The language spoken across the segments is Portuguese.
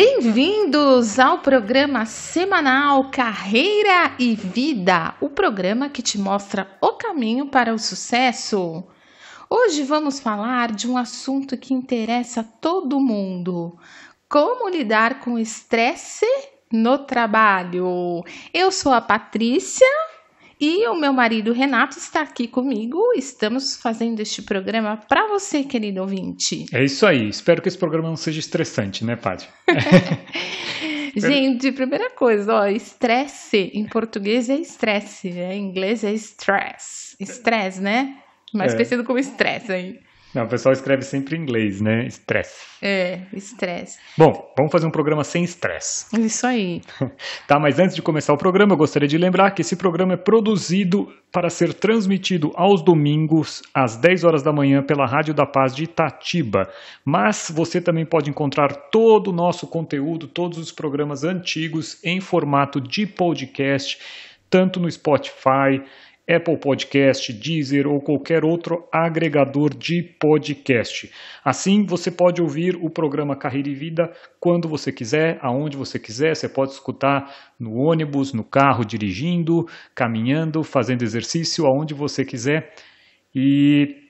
Bem-vindos ao programa semanal Carreira e Vida, o programa que te mostra o caminho para o sucesso. Hoje vamos falar de um assunto que interessa todo mundo: como lidar com estresse no trabalho. Eu sou a Patrícia e o meu marido Renato está aqui comigo. Estamos fazendo este programa para você, querido ouvinte. É isso aí. Espero que esse programa não seja estressante, né, Paty? Gente, primeira coisa, ó, estresse em português é estresse, né? em inglês é stress. Stress, né? Mais é. conhecido como estresse aí. Não, o pessoal escreve sempre em inglês, né? Estresse. É, estresse. Bom, vamos fazer um programa sem estresse. Isso aí. tá, mas antes de começar o programa, eu gostaria de lembrar que esse programa é produzido para ser transmitido aos domingos, às 10 horas da manhã, pela Rádio da Paz de Itatiba. Mas você também pode encontrar todo o nosso conteúdo, todos os programas antigos, em formato de podcast, tanto no Spotify Apple Podcast, Deezer ou qualquer outro agregador de podcast. Assim, você pode ouvir o programa Carreira e Vida quando você quiser, aonde você quiser. Você pode escutar no ônibus, no carro, dirigindo, caminhando, fazendo exercício, aonde você quiser. E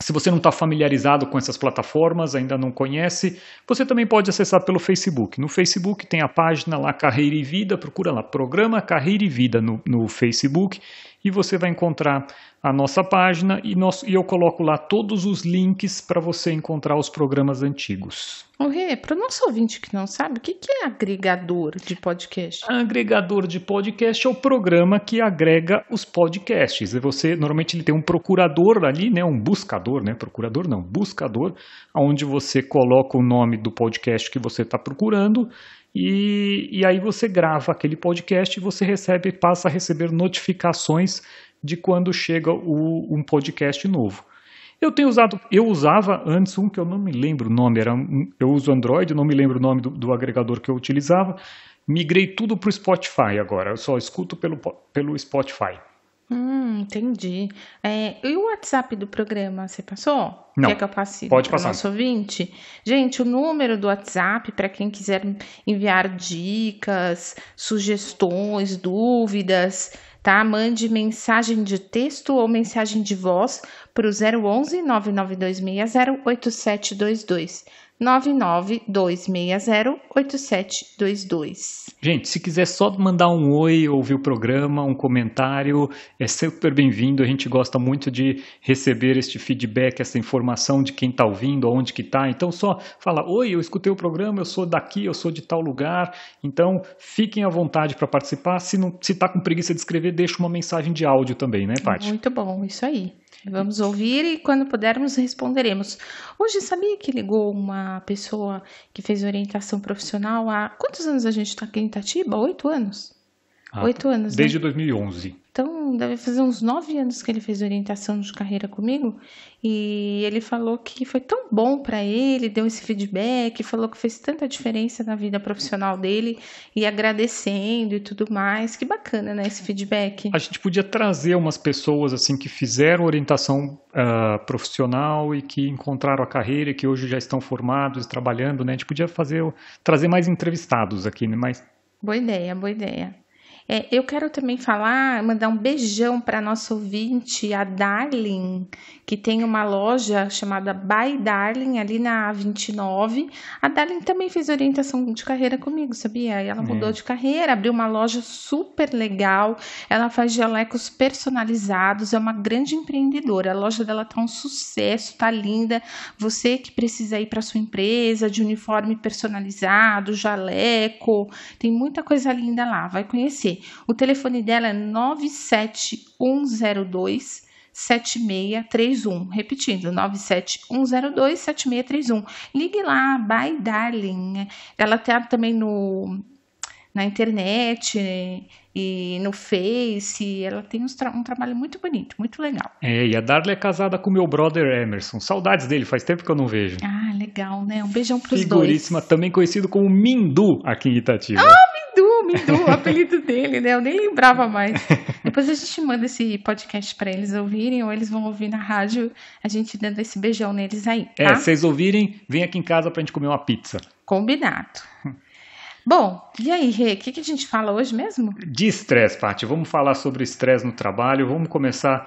se você não está familiarizado com essas plataformas, ainda não conhece, você também pode acessar pelo Facebook. No Facebook tem a página lá Carreira e Vida, procura lá Programa Carreira e Vida no, no Facebook e você vai encontrar a nossa página e, nós, e eu coloco lá todos os links para você encontrar os programas antigos. O Rê, para o nosso ouvinte que não sabe, o que, que é agregador de podcast? Agregador de podcast é o programa que agrega os podcasts. E você normalmente ele tem um procurador ali, né, um buscador, né, procurador não, buscador, onde você coloca o nome do podcast que você está procurando e, e aí você grava aquele podcast e você recebe, passa a receber notificações de quando chega o, um podcast novo. Eu tenho usado, eu usava antes um que eu não me lembro o nome, era um, eu uso Android, não me lembro o nome do, do agregador que eu utilizava. Migrei tudo para o Spotify agora, eu só escuto pelo, pelo Spotify. Hum, entendi. É, e o WhatsApp do programa, você passou? Não. Quer que eu passe Pode passar. nosso ouvinte? Gente, o número do WhatsApp, para quem quiser enviar dicas, sugestões, dúvidas, tá? Mande mensagem de texto ou mensagem de voz para o 011 99260 8722. 992608722. Gente, se quiser só mandar um oi, ouvir o programa, um comentário, é super bem-vindo. A gente gosta muito de receber este feedback, essa informação de quem está ouvindo, aonde que está. Então só fala, oi, eu escutei o programa, eu sou daqui, eu sou de tal lugar. Então fiquem à vontade para participar. Se não, se está com preguiça de escrever, deixa uma mensagem de áudio também, né, Paty? Muito bom, isso aí. Vamos ouvir e quando pudermos responderemos. Hoje sabia que ligou uma pessoa que fez orientação profissional há quantos anos a gente está aqui em Itatiba? Oito anos. Ah, Oito anos. Né? Desde né? 2011. Então, deve fazer uns nove anos que ele fez orientação de carreira comigo. E ele falou que foi tão bom para ele, deu esse feedback, falou que fez tanta diferença na vida profissional dele e agradecendo e tudo mais. Que bacana, né, esse feedback. A gente podia trazer umas pessoas assim que fizeram orientação uh, profissional e que encontraram a carreira, e que hoje já estão formados e trabalhando, né? A gente podia fazer trazer mais entrevistados aqui, né? Mais Boa ideia, boa ideia. É, eu quero também falar, mandar um beijão para nossa ouvinte, a Darling, que tem uma loja chamada By Darling, ali na A29. A Darling também fez orientação de carreira comigo, sabia? Ela mudou é. de carreira, abriu uma loja super legal. Ela faz gelecos personalizados, é uma grande empreendedora. A loja dela tá um sucesso, tá linda. Você que precisa ir para sua empresa de uniforme personalizado, jaleco, tem muita coisa linda lá, vai conhecer. O telefone dela é 97102 7631. Repetindo, 97102 7631. Ligue lá, bye darling. Ela tá também no na internet e no Face. Ela tem um, tra um, trabalho muito bonito, muito legal. É, e a Darla é casada com meu brother Emerson. Saudades dele, faz tempo que eu não vejo. Ah, legal, né? Um beijão pros Figuríssima, dois. Figuríssima, também conhecido como Mindu aqui em Itatiba. Ah, Mindu, o apelido dele, né? Eu nem lembrava mais. Depois a gente manda esse podcast para eles ouvirem ou eles vão ouvir na rádio, a gente dando esse beijão neles aí, é, tá? É, se vocês ouvirem, vem aqui em casa pra gente comer uma pizza. Combinado. Bom, e aí, Rê, o que, que a gente fala hoje mesmo? De estresse, Paty. Vamos falar sobre estresse no trabalho. Vamos começar.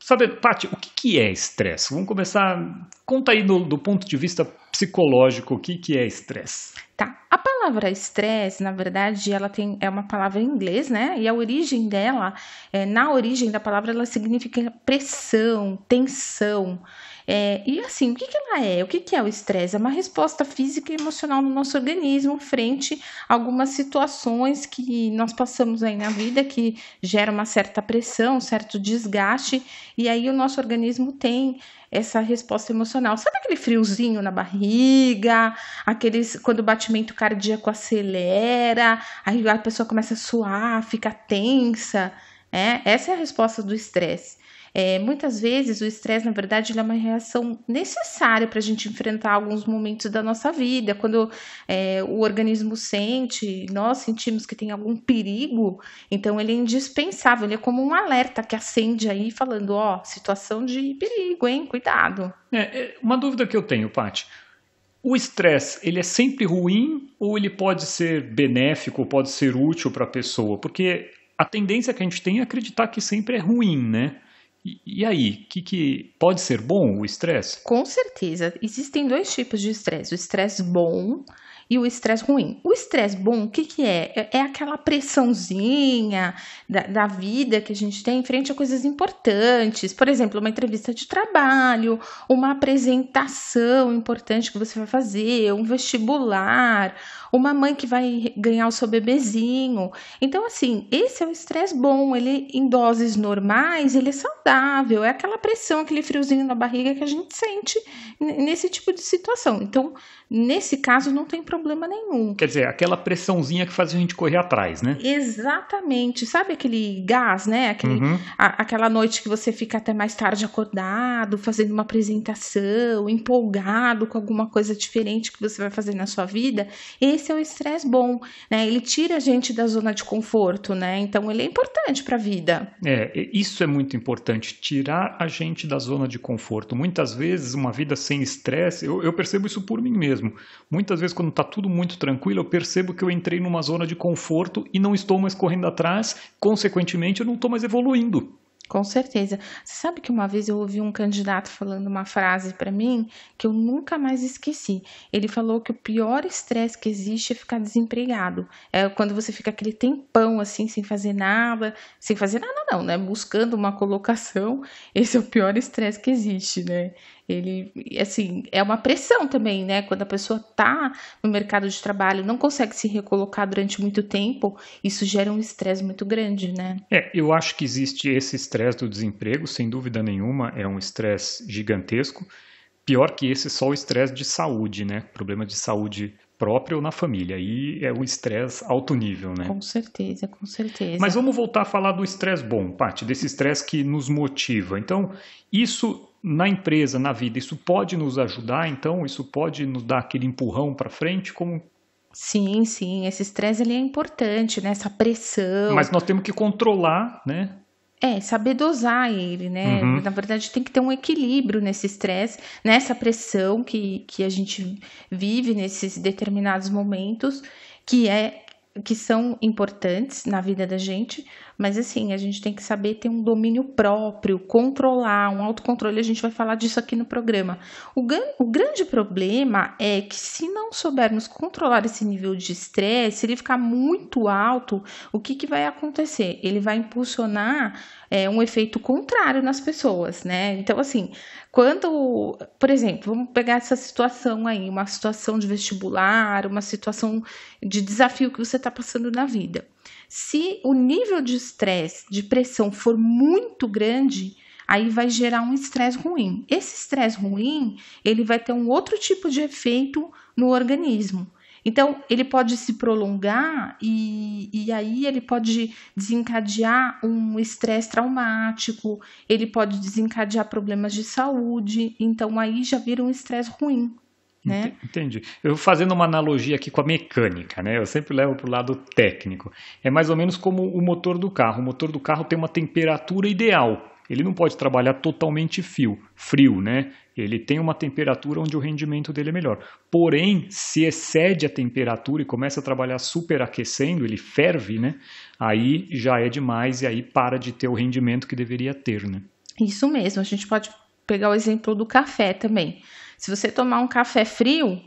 Sabe, Paty, o que, que é estresse? Vamos começar. Conta aí do, do ponto de vista psicológico o que, que é estresse. Tá. A palavra estresse, na verdade, ela tem é uma palavra em inglês, né? E a origem dela, é, na origem da palavra, ela significa pressão, tensão. É, e assim, o que, que ela é? O que, que é o estresse? É uma resposta física e emocional no nosso organismo frente a algumas situações que nós passamos aí na vida que gera uma certa pressão, um certo desgaste, e aí o nosso organismo tem essa resposta emocional. Sabe aquele friozinho na barriga, aqueles quando o batimento cardíaco acelera, aí a pessoa começa a suar, fica tensa, é? Essa é a resposta do estresse. É, muitas vezes o estresse, na verdade, é uma reação necessária para a gente enfrentar alguns momentos da nossa vida. Quando é, o organismo sente, nós sentimos que tem algum perigo, então ele é indispensável, ele é como um alerta que acende aí falando, ó, situação de perigo, hein? Cuidado. É, é, uma dúvida que eu tenho, Paty. O estresse, ele é sempre ruim ou ele pode ser benéfico, pode ser útil para a pessoa? Porque a tendência que a gente tem é acreditar que sempre é ruim, né? E, aí, que, que pode ser bom o estresse? Com certeza. Existem dois tipos de estresse: o estresse bom e o estresse ruim. O estresse bom, o que, que é? é? é? aquela pressãozinha da, da vida que a gente tem em frente a coisas importantes. Por exemplo, uma entrevista de trabalho, uma apresentação importante que você vai fazer, um vestibular, uma mãe que vai ganhar o seu bebezinho. Então, assim, esse é o estresse bom. Ele, em doses normais, ele é saudável. É aquela pressão, aquele friozinho na barriga que a gente sente nesse tipo de situação. Então, nesse caso, não tem problema nenhum. Quer dizer, aquela pressãozinha que faz a gente correr atrás, né? Exatamente. Sabe aquele gás, né? Aquele, uhum. a, aquela noite que você fica até mais tarde acordado, fazendo uma apresentação, empolgado com alguma coisa diferente que você vai fazer na sua vida. Esse é o estresse bom, né? Ele tira a gente da zona de conforto, né? Então ele é importante para a vida. É, isso é muito importante, tirar a gente da zona de conforto. Muitas vezes, uma vida sem estresse, eu, eu percebo isso por mim mesmo. Muitas vezes, quando está tudo muito tranquilo, eu percebo que eu entrei numa zona de conforto e não estou mais correndo atrás, consequentemente, eu não estou mais evoluindo. Com certeza. Você sabe que uma vez eu ouvi um candidato falando uma frase para mim que eu nunca mais esqueci. Ele falou que o pior estresse que existe é ficar desempregado. É quando você fica aquele tempão assim, sem fazer nada, sem fazer nada não, né? Buscando uma colocação. Esse é o pior estresse que existe, né? Ele, assim, é uma pressão também, né? Quando a pessoa tá no mercado de trabalho, não consegue se recolocar durante muito tempo, isso gera um estresse muito grande, né? É, eu acho que existe esse estresse do desemprego, sem dúvida nenhuma, é um estresse gigantesco. Pior que esse, só o estresse de saúde, né? Problema de saúde própria ou na família. Aí é o estresse alto nível, né? Com certeza, com certeza. Mas vamos voltar a falar do estresse bom, parte desse estresse que nos motiva. Então, isso na empresa, na vida, isso pode nos ajudar, então? Isso pode nos dar aquele empurrão para frente? Como Sim, sim, esse estresse ele é importante, né? Essa pressão. Mas nós temos que controlar, né? É, saber dosar ele, né? Uhum. Na verdade, tem que ter um equilíbrio nesse estresse, nessa pressão que, que a gente vive nesses determinados momentos, que é que são importantes na vida da gente, mas assim, a gente tem que saber ter um domínio próprio, controlar, um autocontrole. A gente vai falar disso aqui no programa. O, o grande problema é que se não soubermos controlar esse nível de estresse, se ele ficar muito alto, o que, que vai acontecer? Ele vai impulsionar é, um efeito contrário nas pessoas, né? Então, assim, quando, por exemplo, vamos pegar essa situação aí, uma situação de vestibular, uma situação de desafio que você está passando na vida. Se o nível de estresse, de pressão for muito grande, aí vai gerar um estresse ruim. Esse estresse ruim, ele vai ter um outro tipo de efeito no organismo. Então, ele pode se prolongar e, e aí ele pode desencadear um estresse traumático, ele pode desencadear problemas de saúde, então aí já vira um estresse ruim. Né? Entendi. Eu fazendo uma analogia aqui com a mecânica, né? Eu sempre levo para o lado técnico. É mais ou menos como o motor do carro. O motor do carro tem uma temperatura ideal. Ele não pode trabalhar totalmente frio, frio, né? Ele tem uma temperatura onde o rendimento dele é melhor. Porém, se excede a temperatura e começa a trabalhar superaquecendo, ele ferve, né? Aí já é demais e aí para de ter o rendimento que deveria ter, né? Isso mesmo. A gente pode pegar o exemplo do café também. Se você tomar um café frio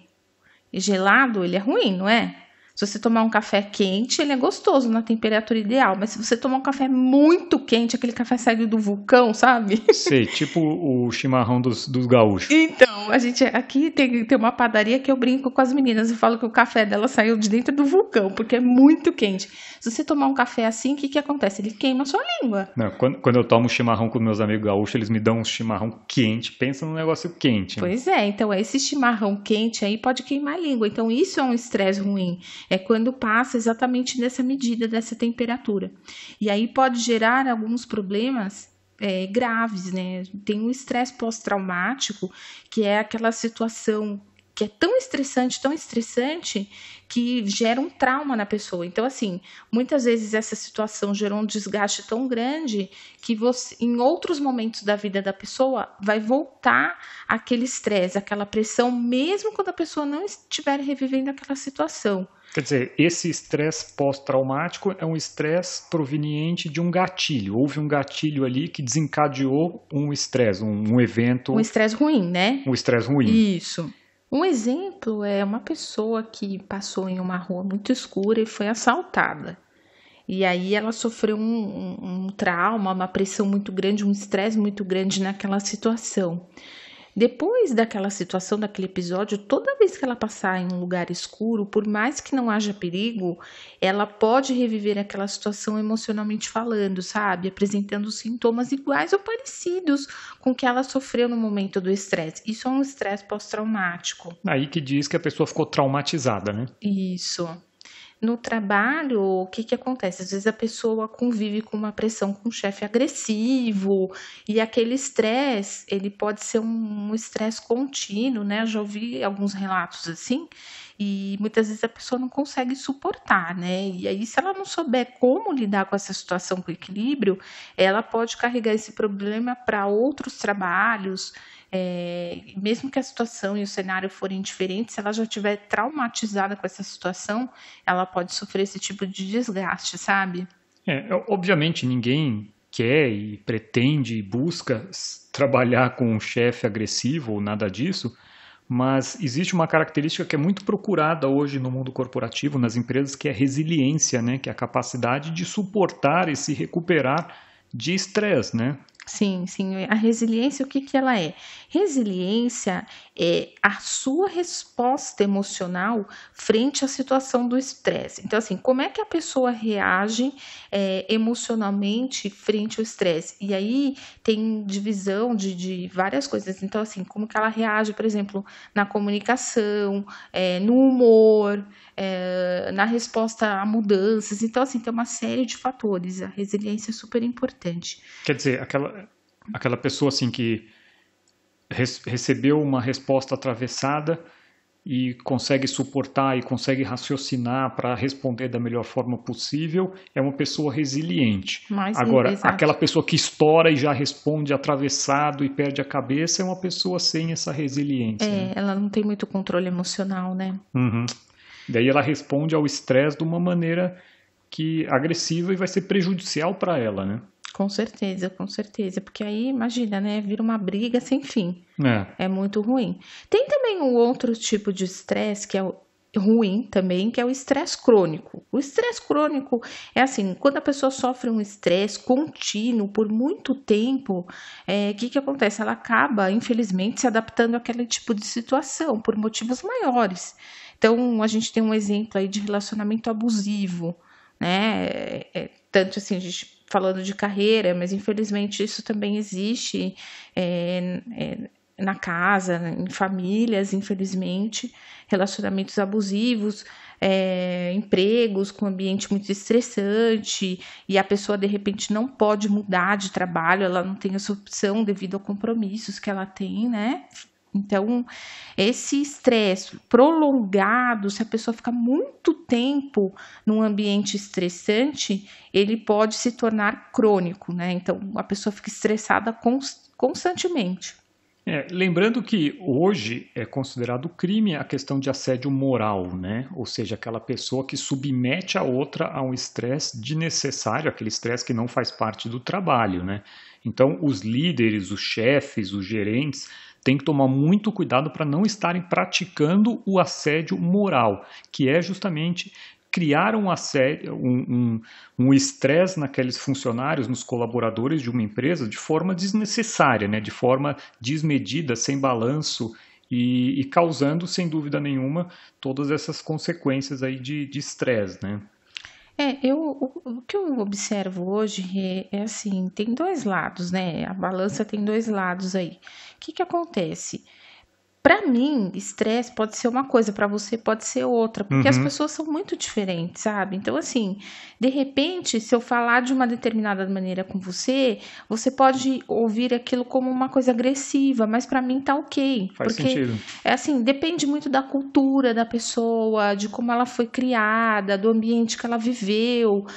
e gelado, ele é ruim, não é? Se você tomar um café quente, ele é gostoso na temperatura ideal. Mas se você tomar um café muito quente, aquele café saído do vulcão, sabe? Sei, tipo o chimarrão dos, dos gaúchos. Então, a gente aqui tem, tem uma padaria que eu brinco com as meninas. Eu falo que o café dela saiu de dentro do vulcão, porque é muito quente. Se você tomar um café assim, o que, que acontece? Ele queima a sua língua. Não, quando, quando eu tomo chimarrão com meus amigos gaúchos, eles me dão um chimarrão quente. Pensa num negócio quente. Né? Pois é, então esse chimarrão quente aí pode queimar a língua. Então, isso é um estresse ruim é quando passa exatamente nessa medida, dessa temperatura. E aí pode gerar alguns problemas é, graves, né? Tem o estresse pós-traumático, que é aquela situação que é tão estressante, tão estressante, que gera um trauma na pessoa. Então, assim, muitas vezes essa situação gerou um desgaste tão grande que você, em outros momentos da vida da pessoa, vai voltar aquele estresse, aquela pressão, mesmo quando a pessoa não estiver revivendo aquela situação. Quer dizer, esse estresse pós-traumático é um estresse proveniente de um gatilho. Houve um gatilho ali que desencadeou um estresse, um, um evento. Um estresse ruim, né? Um estresse ruim. Isso. Um exemplo é uma pessoa que passou em uma rua muito escura e foi assaltada. E aí ela sofreu um, um, um trauma, uma pressão muito grande, um estresse muito grande naquela situação. Depois daquela situação, daquele episódio, toda vez que ela passar em um lugar escuro, por mais que não haja perigo, ela pode reviver aquela situação emocionalmente falando, sabe? Apresentando sintomas iguais ou parecidos com o que ela sofreu no momento do estresse. Isso é um estresse pós-traumático. Aí que diz que a pessoa ficou traumatizada, né? Isso. No trabalho, o que, que acontece? Às vezes a pessoa convive com uma pressão com um chefe agressivo e aquele estresse, ele pode ser um estresse contínuo, né? Eu já ouvi alguns relatos assim, e muitas vezes a pessoa não consegue suportar, né? E aí, se ela não souber como lidar com essa situação com equilíbrio, ela pode carregar esse problema para outros trabalhos, é, mesmo que a situação e o cenário forem diferentes, se ela já estiver traumatizada com essa situação, ela pode sofrer esse tipo de desgaste, sabe? É, obviamente ninguém quer e pretende e busca trabalhar com um chefe agressivo ou nada disso, mas existe uma característica que é muito procurada hoje no mundo corporativo, nas empresas, que é a resiliência, né? que é a capacidade de suportar e se recuperar de estresse, né? Sim, sim. A resiliência, o que, que ela é? Resiliência é a sua resposta emocional frente à situação do estresse. Então, assim, como é que a pessoa reage é, emocionalmente frente ao estresse? E aí tem divisão de, de, várias coisas. Então, assim, como que ela reage, por exemplo, na comunicação, é, no humor, é, na resposta a mudanças. Então, assim, tem uma série de fatores. A resiliência é super importante. Quer dizer, aquela, aquela pessoa assim que res, recebeu uma resposta atravessada e consegue suportar e consegue raciocinar para responder da melhor forma possível, é uma pessoa resiliente. Mais Agora, aquela pessoa que estoura e já responde atravessado e perde a cabeça é uma pessoa sem essa resiliência. É, né? ela não tem muito controle emocional, né? Uhum. Daí ela responde ao estresse de uma maneira que agressiva e vai ser prejudicial para ela, né? Com certeza, com certeza. Porque aí, imagina, né? Vira uma briga sem fim. É, é muito ruim. Tem também um outro tipo de estresse que é ruim também, que é o estresse crônico. O estresse crônico é assim, quando a pessoa sofre um estresse contínuo por muito tempo, o é, que, que acontece? Ela acaba, infelizmente, se adaptando àquele tipo de situação por motivos maiores. Então, a gente tem um exemplo aí de relacionamento abusivo, né? É, é, tanto assim, a gente falando de carreira, mas infelizmente isso também existe é, é, na casa, em famílias, infelizmente, relacionamentos abusivos, é, empregos com ambiente muito estressante e a pessoa de repente não pode mudar de trabalho, ela não tem essa opção devido a compromissos que ela tem, né? Então, esse estresse prolongado, se a pessoa ficar muito tempo num ambiente estressante, ele pode se tornar crônico, né? Então, a pessoa fica estressada constantemente. É, lembrando que hoje é considerado crime a questão de assédio moral, né? Ou seja, aquela pessoa que submete a outra a um estresse desnecessário, aquele estresse que não faz parte do trabalho, né? Então, os líderes, os chefes, os gerentes têm que tomar muito cuidado para não estarem praticando o assédio moral, que é justamente criar um assédio, um estresse um, um naqueles funcionários, nos colaboradores de uma empresa de forma desnecessária, né? de forma desmedida, sem balanço e, e causando, sem dúvida nenhuma, todas essas consequências aí de estresse. Né? É, eu, o, o, que eu observo hoje é, é, assim, tem dois lados, né? A balança tem dois lados aí. Que que acontece? Para mim, estresse pode ser uma coisa, para você pode ser outra, porque uhum. as pessoas são muito diferentes, sabe? Então, assim, de repente, se eu falar de uma determinada maneira com você, você pode ouvir aquilo como uma coisa agressiva, mas para mim tá ok. Faz porque, sentido. É assim, depende muito da cultura da pessoa, de como ela foi criada, do ambiente que ela viveu.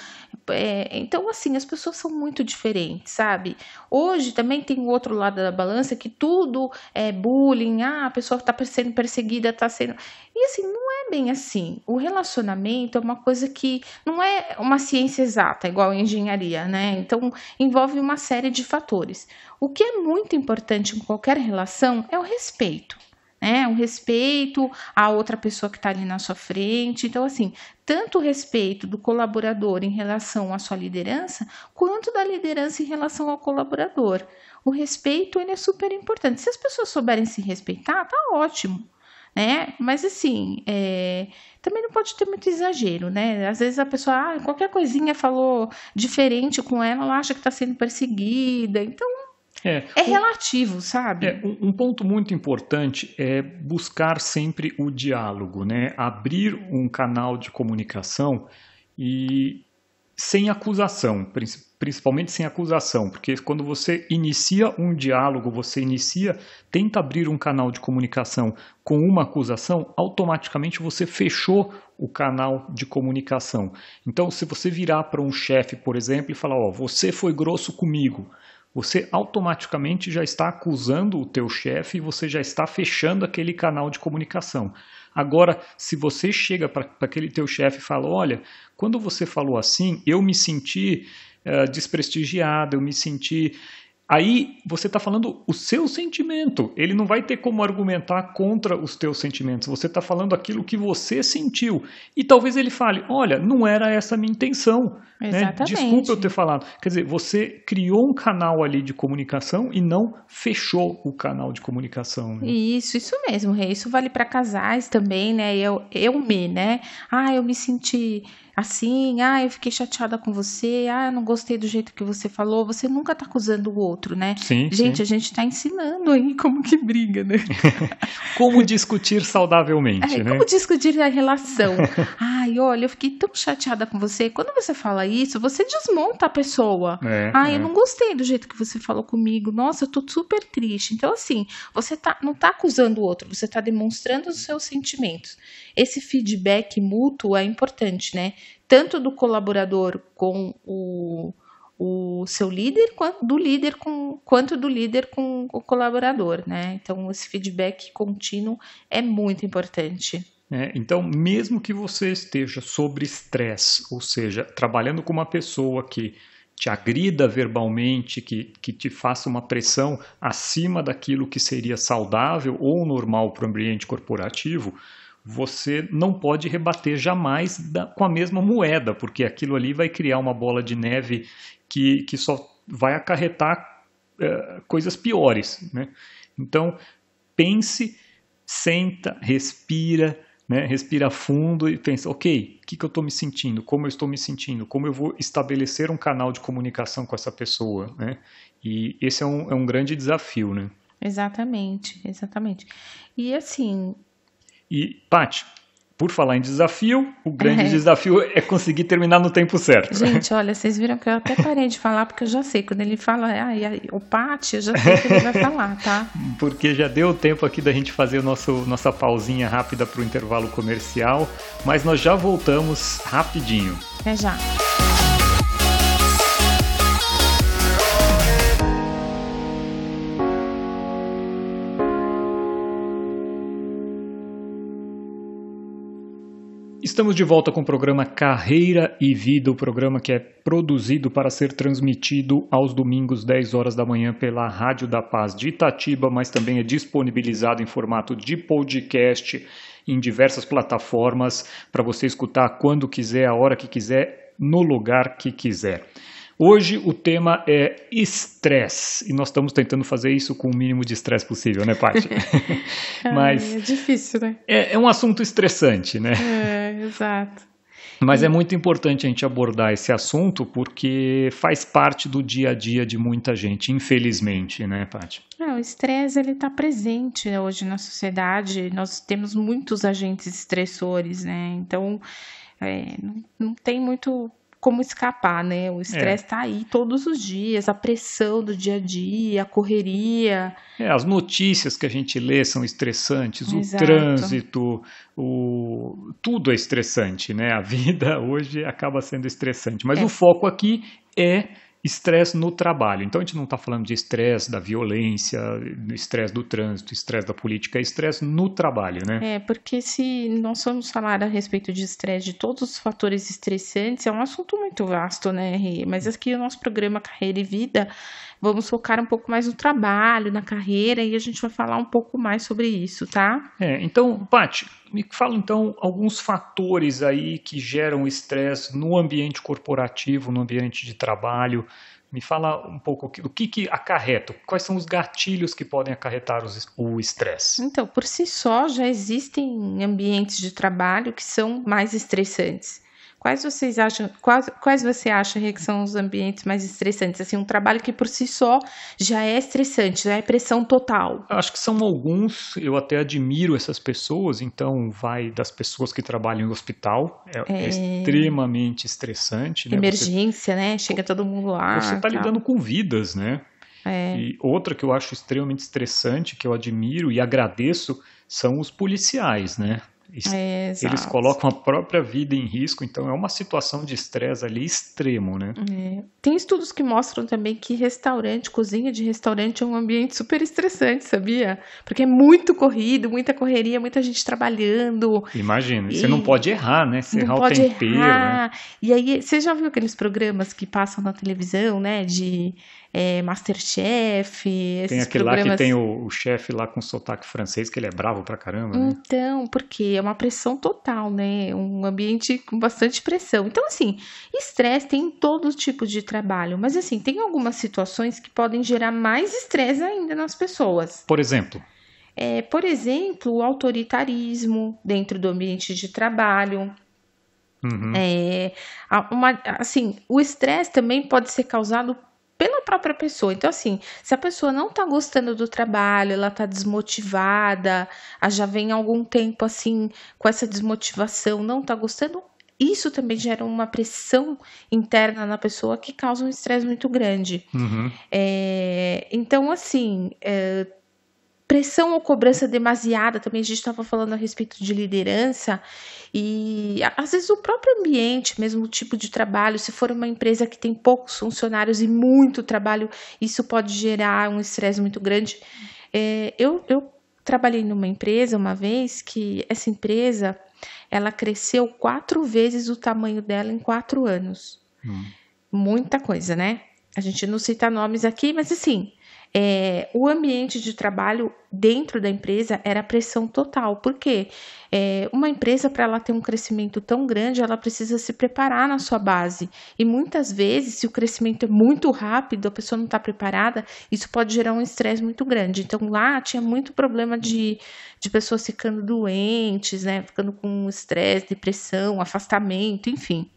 É, então, assim, as pessoas são muito diferentes, sabe? Hoje também tem o outro lado da balança que tudo é bullying, ah, a pessoa está sendo perseguida, está sendo. E assim, não é bem assim. O relacionamento é uma coisa que não é uma ciência exata, igual a engenharia, né? Então, envolve uma série de fatores. O que é muito importante em qualquer relação é o respeito né? O respeito à outra pessoa que está ali na sua frente. Então, assim, tanto o respeito do colaborador em relação à sua liderança, quanto da liderança em relação ao colaborador. O respeito ele é super importante. Se as pessoas souberem se respeitar, tá ótimo. Né? Mas assim, é, também não pode ter muito exagero, né? Às vezes a pessoa, ah, qualquer coisinha falou diferente com ela, ela acha que está sendo perseguida. Então, é, é relativo, sabe? É, um, um, ponto muito importante é buscar sempre o diálogo, né? Abrir um canal de comunicação e sem acusação, principalmente sem acusação, porque quando você inicia um diálogo, você inicia, tenta abrir um canal de comunicação com uma acusação, automaticamente você fechou o canal de comunicação. Então, se você virar para um chefe, por exemplo, e falar, ó, você foi grosso comigo, você automaticamente já está acusando o teu chefe e você já está fechando aquele canal de comunicação. Agora, se você chega para aquele teu chefe e fala, olha, quando você falou assim, eu me senti uh, desprestigiado, eu me senti Aí você está falando o seu sentimento. Ele não vai ter como argumentar contra os teus sentimentos. Você está falando aquilo que você sentiu. E talvez ele fale: Olha, não era essa a minha intenção. Né? Desculpa eu ter falado. Quer dizer, você criou um canal ali de comunicação e não fechou o canal de comunicação. Né? Isso, isso mesmo, Rei. Isso vale para casais também, né? Eu, eu me, né? Ah, eu me senti assim, ah, eu fiquei chateada com você, ah, eu não gostei do jeito que você falou, você nunca tá acusando o outro, né? Sim, gente, sim. a gente tá ensinando aí como que briga, né? como discutir saudavelmente, é, né? Como discutir a relação. Ai, olha, eu fiquei tão chateada com você. Quando você fala isso, você desmonta a pessoa. É, ah, é. eu não gostei do jeito que você falou comigo. Nossa, eu tô super triste. Então, assim, você tá, não tá acusando o outro, você tá demonstrando os seus sentimentos. Esse feedback mútuo é importante, né? Tanto do colaborador com o, o seu líder, quanto do líder com, quanto do líder com o colaborador, né? Então, esse feedback contínuo é muito importante. É, então, mesmo que você esteja sob estresse, ou seja, trabalhando com uma pessoa que te agrida verbalmente, que, que te faça uma pressão acima daquilo que seria saudável ou normal para o ambiente corporativo, você não pode rebater jamais da, com a mesma moeda, porque aquilo ali vai criar uma bola de neve que, que só vai acarretar é, coisas piores. Né? Então, pense, senta, respira, né? respira fundo e pensa, ok, o que, que eu estou me sentindo? Como eu estou me sentindo? Como eu vou estabelecer um canal de comunicação com essa pessoa? Né? E esse é um, é um grande desafio, né? Exatamente, exatamente. E assim, e, Paty, Por falar em desafio, o grande é. desafio é conseguir terminar no tempo certo. Gente, olha, vocês viram que eu até parei de falar, porque eu já sei, quando ele fala ah, o Pati, eu já sei que ele vai falar, tá? Porque já deu tempo aqui da gente fazer o nosso, nossa pausinha rápida para o intervalo comercial, mas nós já voltamos rapidinho. Até já. Estamos de volta com o programa Carreira e Vida, o programa que é produzido para ser transmitido aos domingos, 10 horas da manhã, pela Rádio da Paz de Itatiba, mas também é disponibilizado em formato de podcast em diversas plataformas para você escutar quando quiser, a hora que quiser, no lugar que quiser. Hoje o tema é estresse e nós estamos tentando fazer isso com o mínimo de estresse possível, né, Paty? Mas é difícil, né? É, é, um assunto estressante, né? É, exato. Mas é muito importante a gente abordar esse assunto porque faz parte do dia a dia de muita gente, infelizmente, né, Paty? É, o estresse ele está presente hoje na sociedade. Nós temos muitos agentes estressores, né? Então é, não, não tem muito como escapar, né? O estresse está é. aí todos os dias, a pressão do dia a dia, a correria. É, as notícias que a gente lê são estressantes, Exato. o trânsito, o... tudo é estressante, né? A vida hoje acaba sendo estressante. Mas é. o foco aqui é estresse no trabalho. Então a gente não está falando de estresse da violência, estresse do trânsito, estresse da política, é estresse no trabalho, né? É, porque se nós formos falar a respeito de estresse, de todos os fatores estressantes, é um assunto muito vasto, né, Rê? Mas aqui o nosso programa Carreira e Vida vamos focar um pouco mais no trabalho, na carreira, e a gente vai falar um pouco mais sobre isso, tá? É, então, Paty, me fala então alguns fatores aí que geram estresse no ambiente corporativo, no ambiente de trabalho. Me fala um pouco o que, que acarreta, quais são os gatilhos que podem acarretar os, o estresse. Então, por si só, já existem ambientes de trabalho que são mais estressantes. Quais vocês acham, quais, quais você acha que são os ambientes mais estressantes? Assim, um trabalho que por si só já é estressante, já é pressão total. Acho que são alguns, eu até admiro essas pessoas, então vai das pessoas que trabalham em hospital, é, é... é extremamente estressante. Né? Emergência, você... né? Chega todo mundo lá. Você está lidando com vidas, né? É. E outra que eu acho extremamente estressante, que eu admiro e agradeço, são os policiais, né? É, eles colocam a própria vida em risco, então é uma situação de estresse ali extremo, né? É. Tem estudos que mostram também que restaurante, cozinha de restaurante é um ambiente super estressante, sabia? Porque é muito corrido, muita correria, muita gente trabalhando. Imagina, e... você não pode errar, né? Se errar o tempero, errar. né? E aí, você já viu aqueles programas que passam na televisão, né? De é, Masterchef. Tem aquele programas... lá que tem o, o chefe lá com sotaque francês, que ele é bravo pra caramba. Né? Então, porque é uma pressão total, né? Um ambiente com bastante pressão. Então, assim, estresse tem em todo tipo de trabalho, mas assim, tem algumas situações que podem gerar mais estresse ainda nas pessoas. Por exemplo. É, por exemplo, o autoritarismo dentro do ambiente de trabalho. Uhum. É, uma, assim, o estresse também pode ser causado pela própria pessoa. Então, assim, se a pessoa não tá gostando do trabalho, ela tá desmotivada, já vem algum tempo assim com essa desmotivação, não tá gostando, isso também gera uma pressão interna na pessoa que causa um estresse muito grande. Uhum. É, então, assim, é, pressão ou cobrança demasiada, também a gente estava falando a respeito de liderança, e às vezes o próprio ambiente, mesmo o tipo de trabalho, se for uma empresa que tem poucos funcionários e muito trabalho, isso pode gerar um estresse muito grande. É, eu, eu trabalhei numa empresa uma vez que essa empresa ela cresceu quatro vezes o tamanho dela em quatro anos. Hum. Muita coisa, né? A gente não cita nomes aqui, mas assim, é, o ambiente de trabalho dentro da empresa era pressão total. Por quê? É, uma empresa, para ela ter um crescimento tão grande, ela precisa se preparar na sua base. E muitas vezes, se o crescimento é muito rápido, a pessoa não está preparada, isso pode gerar um estresse muito grande. Então, lá tinha muito problema de, de pessoas ficando doentes, né? Ficando com estresse, depressão, afastamento, enfim.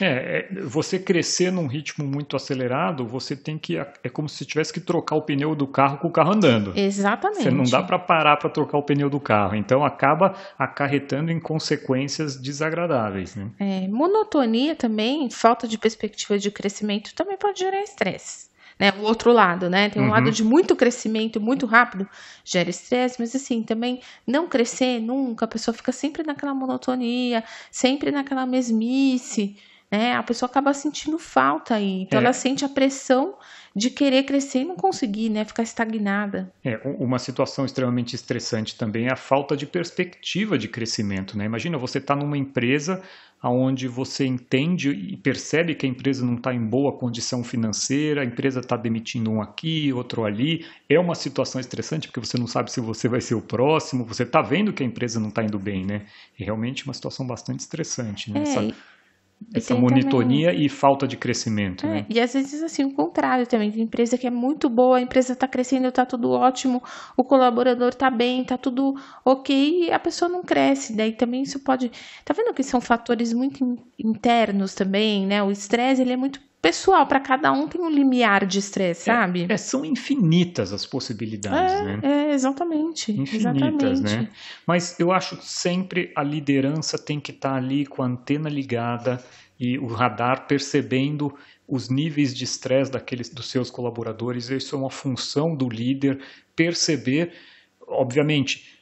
É, é, você crescer num ritmo muito acelerado, você tem que. É como se tivesse que trocar o pneu do carro com o carro andando. Exatamente. Você não dá para parar para trocar o pneu do carro. Então acaba acarretando em consequências desagradáveis. Né? É, monotonia também, falta de perspectiva de crescimento também pode gerar estresse né? O outro lado, né? Tem um uhum. lado de muito crescimento, muito rápido, gera estresse, mas assim, também não crescer nunca, a pessoa fica sempre naquela monotonia, sempre naquela mesmice, né? A pessoa acaba sentindo falta aí. Então é. ela sente a pressão de querer crescer e não conseguir, né? Ficar estagnada. É, uma situação extremamente estressante também é a falta de perspectiva de crescimento, né? Imagina você está numa empresa onde você entende e percebe que a empresa não está em boa condição financeira, a empresa está demitindo um aqui, outro ali. É uma situação estressante porque você não sabe se você vai ser o próximo, você está vendo que a empresa não está indo bem, né? É realmente uma situação bastante estressante, né? É, Essa essa monotonia também... e falta de crescimento. É, né? E às vezes, assim, o contrário também. Tem empresa que é muito boa, a empresa está crescendo, está tudo ótimo, o colaborador está bem, está tudo ok, e a pessoa não cresce. Daí também isso pode. Tá vendo que são fatores muito internos também, né? O estresse, ele é muito pessoal, para cada um tem um limiar de estresse, é, sabe? É, são infinitas as possibilidades, é, né? É, exatamente. Infinitas, exatamente. né? Mas eu acho sempre a liderança tem que estar tá ali com a antena ligada e o radar percebendo os níveis de estresse daqueles dos seus colaboradores. Isso é uma função do líder perceber, obviamente,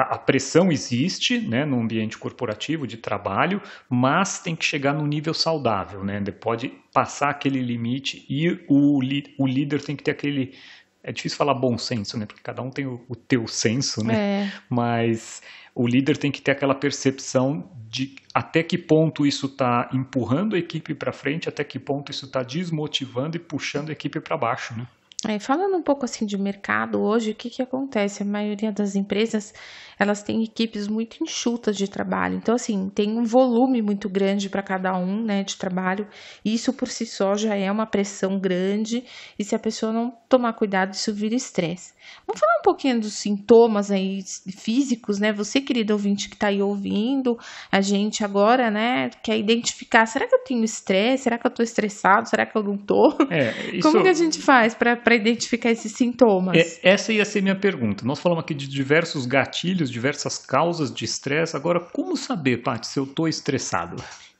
a, pressão existe né, no ambiente corporativo de trabalho, mas tem que chegar no nível saudável, né? Pode passar aquele limite e o, o líder tem que ter aquele. É difícil falar bom senso, né? Porque cada um tem o, o teu senso, né? É. Mas o líder tem que ter aquela percepção de até que ponto isso está empurrando a equipe para frente, até que ponto isso está desmotivando e puxando a equipe para baixo, né? É, falando um pouco assim de mercado hoje, o que, que acontece? A maioria das empresas elas têm equipes muito enxutas de trabalho. Então, assim, tem um volume muito grande para cada um, né, de trabalho. E isso por si só já é uma pressão grande. E se a pessoa não tomar cuidado, isso vira estresse. Vamos falar um pouquinho dos sintomas aí físicos, né? Você, querido ouvinte que está aí ouvindo, a gente agora, né, quer identificar, será que eu tenho estresse? Será que eu estou estressado? Será que eu não estou? É, isso... Como que a gente faz para identificar esses sintomas? É, essa ia ser minha pergunta. Nós falamos aqui de diversos gatilhos, diversas causas de estresse. Agora, como saber, Paty, se eu estou estressado?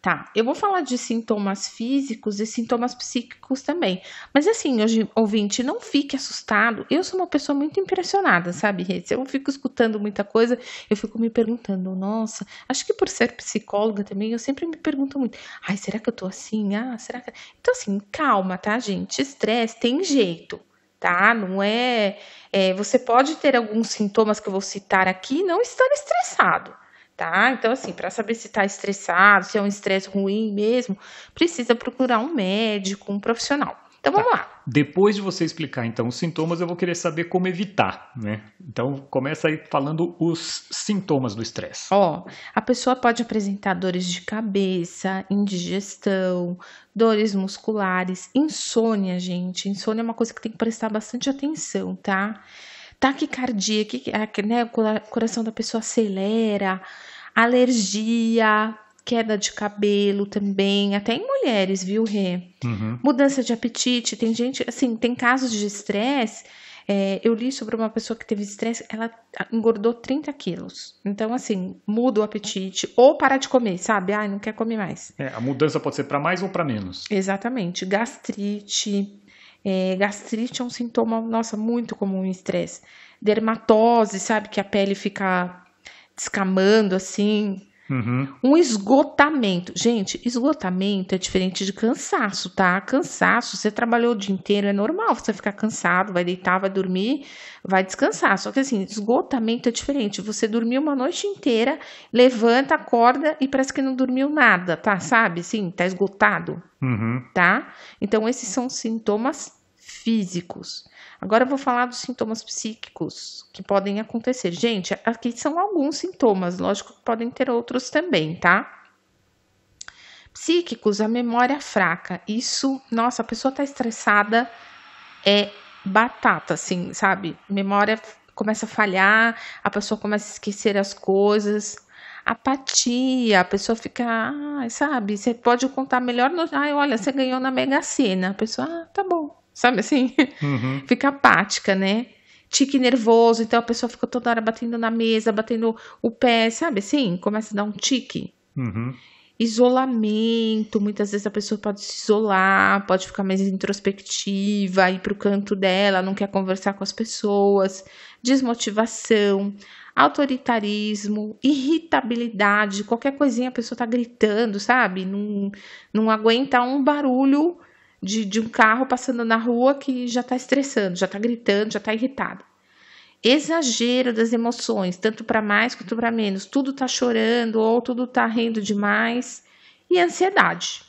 Tá, eu vou falar de sintomas físicos e sintomas psíquicos também. Mas assim, hoje, ouvinte, não fique assustado. Eu sou uma pessoa muito impressionada, sabe? Eu fico escutando muita coisa, eu fico me perguntando, nossa, acho que por ser psicóloga também, eu sempre me pergunto muito, ai, será que eu tô assim? Ah, será que. Então, assim, calma, tá, gente? Estresse tem jeito, tá? Não é, é. Você pode ter alguns sintomas que eu vou citar aqui não estar estressado tá? Então, assim, para saber se está estressado, se é um estresse ruim mesmo, precisa procurar um médico, um profissional. Então vamos tá. lá. Depois de você explicar então os sintomas, eu vou querer saber como evitar, né? Então começa aí falando os sintomas do estresse. Ó, a pessoa pode apresentar dores de cabeça, indigestão, dores musculares, insônia, gente. Insônia é uma coisa que tem que prestar bastante atenção, tá? Taquicardia, que, né, o coração da pessoa acelera, alergia, queda de cabelo também, até em mulheres, viu, Rê? Uhum. Mudança de apetite, tem gente, assim, tem casos de estresse. É, eu li sobre uma pessoa que teve estresse, ela engordou 30 quilos. Então, assim, muda o apetite ou para de comer, sabe? Ai, não quer comer mais. É, a mudança pode ser para mais ou para menos. Exatamente. Gastrite. É, gastrite é um sintoma, nossa, muito comum em estresse. Dermatose, sabe? Que a pele fica descamando assim. Uhum. Um esgotamento. Gente, esgotamento é diferente de cansaço, tá? Cansaço, você trabalhou o dia inteiro, é normal você ficar cansado, vai deitar, vai dormir, vai descansar. Só que assim, esgotamento é diferente. Você dormiu uma noite inteira, levanta, acorda e parece que não dormiu nada, tá? Sabe? Sim, tá esgotado, uhum. tá? Então, esses são sintomas físicos. Agora eu vou falar dos sintomas psíquicos que podem acontecer. Gente, aqui são alguns sintomas, lógico que podem ter outros também, tá? Psíquicos, a memória fraca. Isso, nossa, a pessoa tá estressada, é batata, assim, sabe? Memória começa a falhar, a pessoa começa a esquecer as coisas. Apatia, a pessoa fica, ah, sabe, você pode contar melhor no, ah, olha, você ganhou na Mega Sena. A pessoa, ah, tá bom. Sabe assim? Uhum. fica apática, né? Tique nervoso, então a pessoa fica toda hora batendo na mesa, batendo o pé, sabe assim? Começa a dar um tique. Uhum. Isolamento, muitas vezes a pessoa pode se isolar, pode ficar mais introspectiva, ir para o canto dela, não quer conversar com as pessoas, desmotivação, autoritarismo, irritabilidade, qualquer coisinha a pessoa tá gritando, sabe? Não, não aguenta um barulho de, de um carro passando na rua que já tá estressando, já tá gritando, já tá irritado. Exagero das emoções, tanto para mais quanto para menos. Tudo tá chorando ou tudo tá rindo demais. E ansiedade.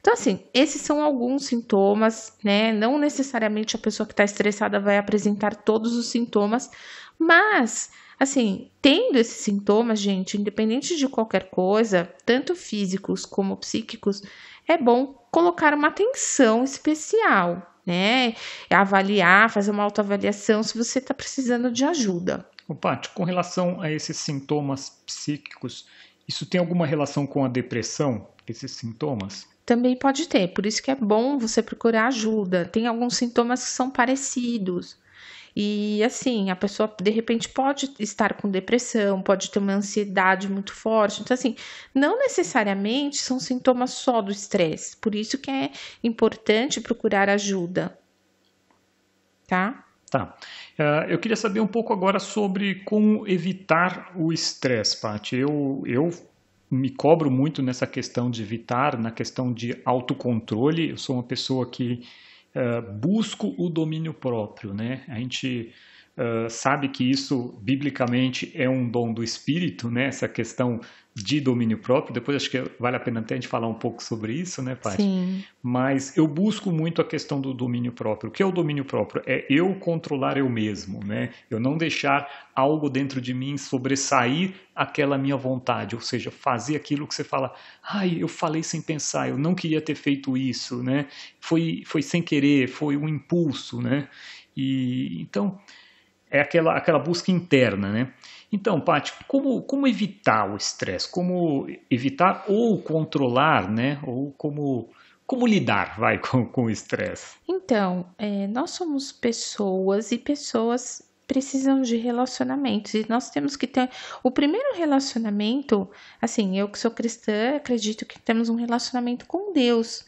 Então, assim, esses são alguns sintomas, né? Não necessariamente a pessoa que está estressada vai apresentar todos os sintomas, mas Assim, tendo esses sintomas, gente, independente de qualquer coisa, tanto físicos como psíquicos, é bom colocar uma atenção especial, né? Avaliar, fazer uma autoavaliação se você está precisando de ajuda. Ô, Paty, com relação a esses sintomas psíquicos, isso tem alguma relação com a depressão, esses sintomas? Também pode ter, por isso que é bom você procurar ajuda. Tem alguns sintomas que são parecidos. E assim, a pessoa de repente pode estar com depressão, pode ter uma ansiedade muito forte. Então, assim, não necessariamente são sintomas só do estresse. Por isso que é importante procurar ajuda. Tá? Tá. Uh, eu queria saber um pouco agora sobre como evitar o estresse, Paty. Eu, eu me cobro muito nessa questão de evitar, na questão de autocontrole. Eu sou uma pessoa que busco o domínio próprio, né? A gente uh, sabe que isso, biblicamente, é um dom do Espírito, né? Essa questão de domínio próprio. Depois acho que vale a pena até a gente falar um pouco sobre isso, né, Paty? Sim. Mas eu busco muito a questão do domínio próprio. O que é o domínio próprio? É eu controlar eu mesmo, né? Eu não deixar algo dentro de mim sobressair aquela minha vontade, ou seja, fazer aquilo que você fala, ai, eu falei sem pensar, eu não queria ter feito isso, né? Foi, foi sem querer, foi um impulso, né? E então é aquela, aquela busca interna, né? Então, Paty, como, como evitar o estresse? Como evitar ou controlar, né? Ou como, como lidar, vai, com, com o estresse? Então, é, nós somos pessoas e pessoas precisam de relacionamentos e nós temos que ter o primeiro relacionamento, assim, eu que sou cristã, acredito que temos um relacionamento com Deus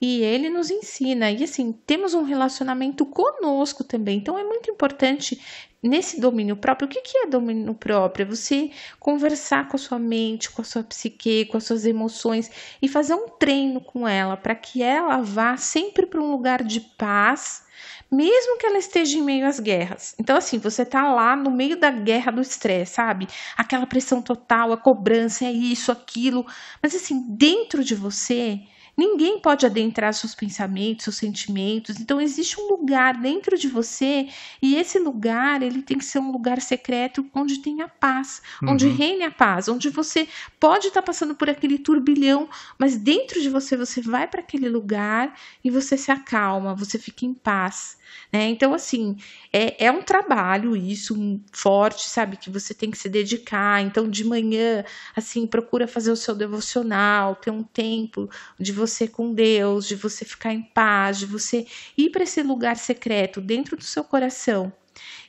e ele nos ensina. E assim, temos um relacionamento conosco também. Então é muito importante nesse domínio próprio. O que, que é domínio próprio? É você conversar com a sua mente, com a sua psique, com as suas emoções e fazer um treino com ela para que ela vá sempre para um lugar de paz mesmo que ela esteja em meio às guerras. Então, assim, você tá lá no meio da guerra do estresse, sabe? Aquela pressão total, a cobrança, é isso, aquilo. Mas, assim, dentro de você, Ninguém pode adentrar seus pensamentos, seus sentimentos. Então existe um lugar dentro de você e esse lugar ele tem que ser um lugar secreto onde tenha paz, uhum. onde reine a paz, onde você pode estar tá passando por aquele turbilhão, mas dentro de você você vai para aquele lugar e você se acalma, você fica em paz. Né? Então, assim, é, é um trabalho isso um, forte, sabe? Que você tem que se dedicar. Então, de manhã, assim, procura fazer o seu devocional, ter um tempo de você com Deus, de você ficar em paz, de você ir para esse lugar secreto dentro do seu coração.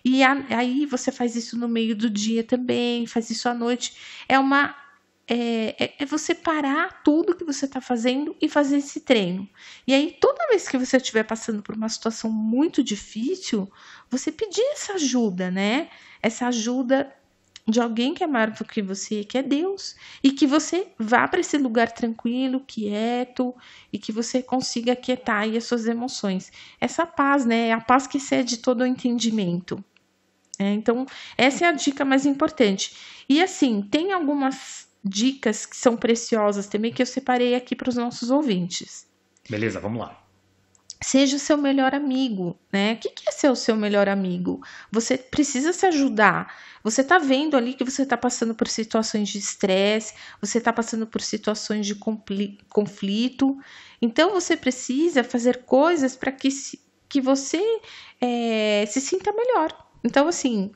E aí você faz isso no meio do dia também, faz isso à noite. É uma é, é, é, você parar tudo que você está fazendo e fazer esse treino. E aí, toda vez que você estiver passando por uma situação muito difícil, você pedir essa ajuda, né? Essa ajuda de alguém que é maior do que você, que é Deus, e que você vá para esse lugar tranquilo, quieto, e que você consiga quietar aí as suas emoções. Essa paz, né? É a paz que excede todo o entendimento. É, então, essa é a dica mais importante. E assim, tem algumas dicas que são preciosas também que eu separei aqui para os nossos ouvintes. Beleza, vamos lá. Seja o seu melhor amigo, né? O que é ser o seu melhor amigo? Você precisa se ajudar. Você está vendo ali que você está passando por situações de estresse, você está passando por situações de conflito. Então você precisa fazer coisas para que, que você é, se sinta melhor. Então, assim,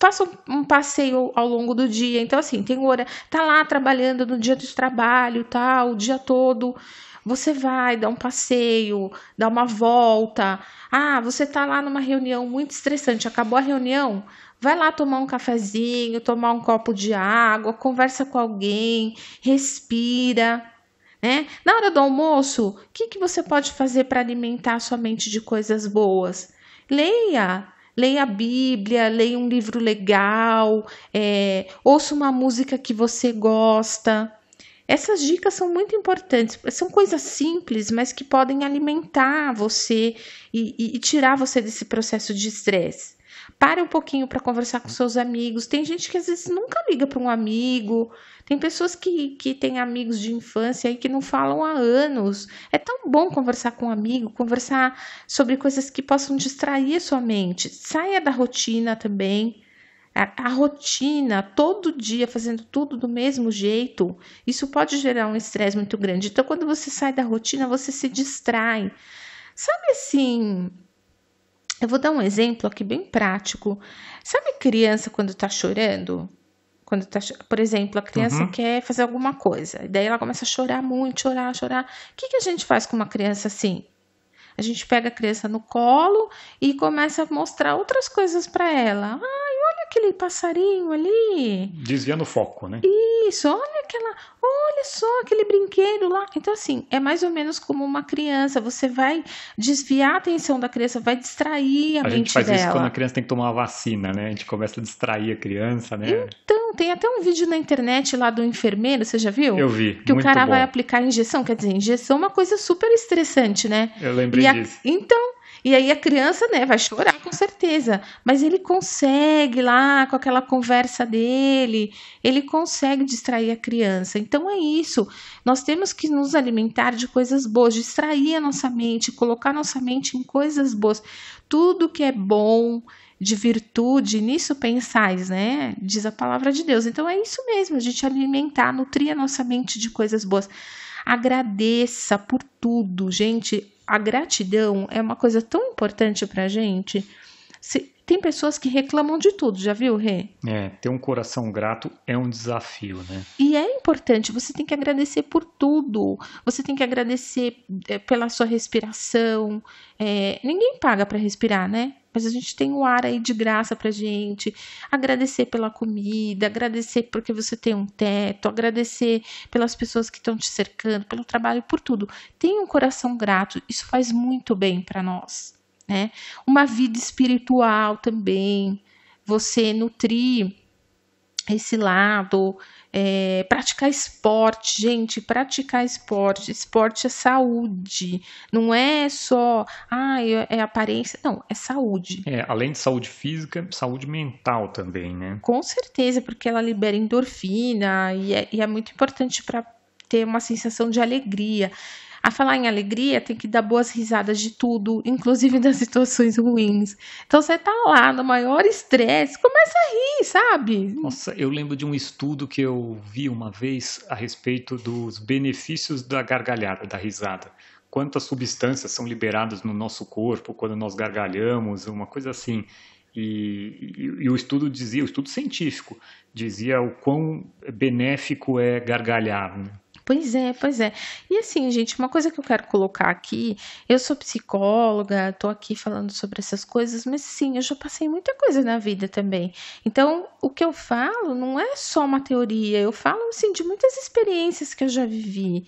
faça um, passeio ao longo do dia. Então, assim, tem hora, tá lá trabalhando no dia de trabalho, tá, o dia todo. Você vai dar um passeio, dar uma volta. Ah, você tá lá numa reunião muito estressante, acabou a reunião, vai lá tomar um cafezinho, tomar um copo de água, conversa com alguém, respira. Né? Na hora do almoço, o que, que você pode fazer para alimentar a sua mente de coisas boas? Leia, leia a Bíblia, leia um livro legal, é, ouça uma música que você gosta. Essas dicas são muito importantes, são coisas simples, mas que podem alimentar você e, e, e tirar você desse processo de estresse. Pare um pouquinho para conversar com seus amigos. Tem gente que às vezes nunca liga para um amigo. Tem pessoas que, que têm amigos de infância e que não falam há anos. É tão bom conversar com um amigo, conversar sobre coisas que possam distrair a sua mente. Saia da rotina também. A, a rotina, todo dia fazendo tudo do mesmo jeito, isso pode gerar um estresse muito grande. Então, quando você sai da rotina, você se distrai. Sabe assim, eu vou dar um exemplo aqui bem prático. Sabe criança quando tá chorando? Quando tá, por exemplo, a criança uhum. quer fazer alguma coisa, e daí ela começa a chorar muito, chorar, chorar. O que, que a gente faz com uma criança assim? A gente pega a criança no colo e começa a mostrar outras coisas para ela. Olha aquele passarinho ali. Desviando o foco, né? Isso, olha aquela, olha só aquele brinquedo lá. Então, assim, é mais ou menos como uma criança. Você vai desviar a atenção da criança, vai distrair a, a mente dela. A gente faz isso quando a criança tem que tomar uma vacina, né? A gente começa a distrair a criança, né? Então, tem até um vídeo na internet lá do enfermeiro, você já viu? Eu vi. Que o cara bom. vai aplicar injeção. Quer dizer, injeção é uma coisa super estressante, né? Eu lembrei a... disso. Então, e aí a criança, né, vai chorar com certeza, mas ele consegue lá com aquela conversa dele, ele consegue distrair a criança. Então é isso. Nós temos que nos alimentar de coisas boas, distrair a nossa mente, colocar nossa mente em coisas boas. Tudo que é bom, de virtude, nisso pensais, né? Diz a palavra de Deus. Então é isso mesmo, a gente alimentar, nutrir a nossa mente de coisas boas. Agradeça por tudo, gente a gratidão é uma coisa tão importante para gente. Se, tem pessoas que reclamam de tudo, já viu, Rê? É, ter um coração grato é um desafio, né? E é importante, você tem que agradecer por tudo. Você tem que agradecer é, pela sua respiração. É, ninguém paga para respirar, né? mas a gente tem o ar aí de graça pra gente. Agradecer pela comida, agradecer porque você tem um teto, agradecer pelas pessoas que estão te cercando, pelo trabalho, por tudo. Tenha um coração grato, isso faz muito bem para nós, né? Uma vida espiritual também, você nutrir esse lado, é, praticar esporte, gente, praticar esporte, esporte é saúde, não é só, ah, é aparência, não, é saúde. É, além de saúde física, saúde mental também, né? Com certeza, porque ela libera endorfina e é, e é muito importante para ter uma sensação de alegria. A falar em alegria, tem que dar boas risadas de tudo, inclusive das situações ruins. Então você tá lá no maior estresse, começa a rir, sabe? Nossa, eu lembro de um estudo que eu vi uma vez a respeito dos benefícios da gargalhada, da risada. Quantas substâncias são liberadas no nosso corpo quando nós gargalhamos, uma coisa assim. E, e, e, o estudo dizia, o estudo científico, dizia o quão benéfico é gargalhar. Né? Pois é, pois é. E assim, gente, uma coisa que eu quero colocar aqui, eu sou psicóloga, tô aqui falando sobre essas coisas, mas sim, eu já passei muita coisa na vida também. Então, o que eu falo não é só uma teoria, eu falo assim de muitas experiências que eu já vivi.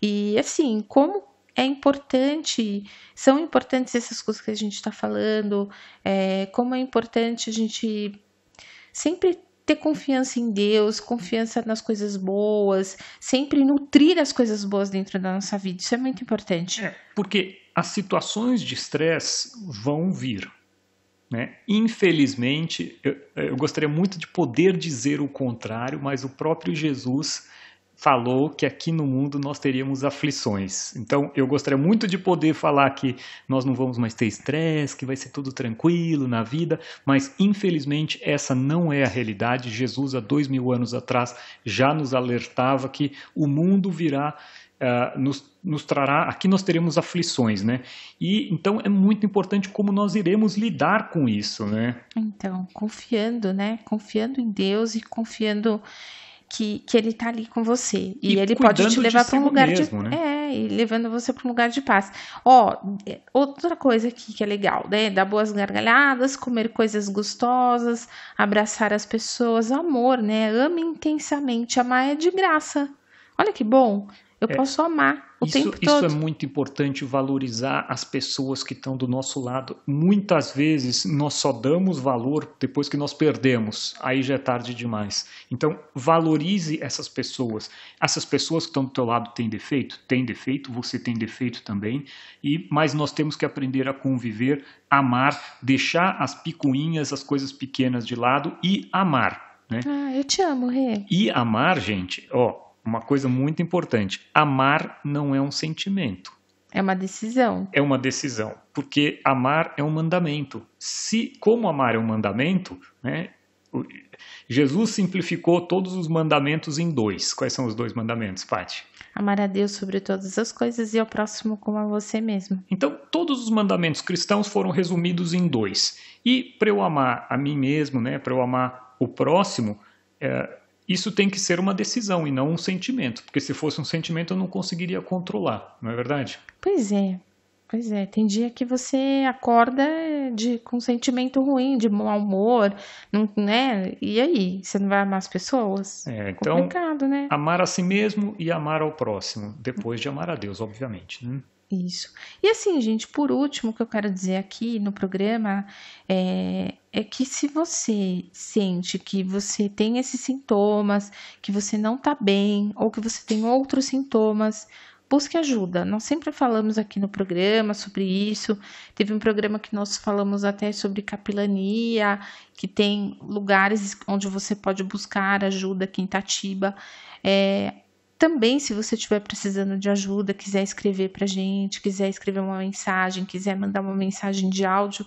E assim, como é importante, são importantes essas coisas que a gente está falando, é, como é importante a gente sempre ter confiança em Deus, confiança nas coisas boas, sempre nutrir as coisas boas dentro da nossa vida. Isso é muito importante. É, porque as situações de estresse vão vir. Né? Infelizmente, eu, eu gostaria muito de poder dizer o contrário, mas o próprio Jesus falou que aqui no mundo nós teríamos aflições. Então, eu gostaria muito de poder falar que nós não vamos mais ter estresse, que vai ser tudo tranquilo na vida, mas infelizmente essa não é a realidade. Jesus, há dois mil anos atrás, já nos alertava que o mundo virá uh, nos, nos trará, aqui nós teremos aflições, né? E então é muito importante como nós iremos lidar com isso, né? Então, confiando, né? Confiando em Deus e confiando que, que ele tá ali com você. E, e ele pode te levar para um lugar mesmo, de. Né? É, e levando você para um lugar de paz. Ó, outra coisa aqui que é legal, né? Dar boas gargalhadas, comer coisas gostosas, abraçar as pessoas, amor, né? Ame intensamente. Amar é de graça. Olha que bom. Eu é, posso amar o isso, tempo todo. Isso é muito importante, valorizar as pessoas que estão do nosso lado. Muitas vezes nós só damos valor depois que nós perdemos. Aí já é tarde demais. Então, valorize essas pessoas. Essas pessoas que estão do teu lado têm defeito? Tem defeito, você tem defeito também. E Mas nós temos que aprender a conviver, amar, deixar as picuinhas, as coisas pequenas de lado e amar. Né? Ah, eu te amo, Rê. E amar, gente, ó, uma coisa muito importante: amar não é um sentimento. É uma decisão. É uma decisão, porque amar é um mandamento. Se como amar é um mandamento, né? Jesus simplificou todos os mandamentos em dois. Quais são os dois mandamentos, Paty? Amar a Deus sobre todas as coisas e ao próximo como a você mesmo. Então, todos os mandamentos cristãos foram resumidos em dois. E para eu amar a mim mesmo, né, para eu amar o próximo, é, isso tem que ser uma decisão e não um sentimento, porque se fosse um sentimento eu não conseguiria controlar, não é verdade? Pois é. Pois é, tem dia que você acorda de, com um sentimento ruim, de mau humor, não, né? E aí, você não vai amar as pessoas? É, então, Complicado, né? amar a si mesmo e amar ao próximo, depois de amar a Deus, obviamente. Né? Isso. E assim, gente, por último, o que eu quero dizer aqui no programa é, é que se você sente que você tem esses sintomas, que você não tá bem, ou que você tem outros sintomas, busque ajuda. Nós sempre falamos aqui no programa sobre isso. Teve um programa que nós falamos até sobre capilania, que tem lugares onde você pode buscar ajuda aqui em Tatiba. É, também, se você estiver precisando de ajuda, quiser escrever para gente, quiser escrever uma mensagem, quiser mandar uma mensagem de áudio,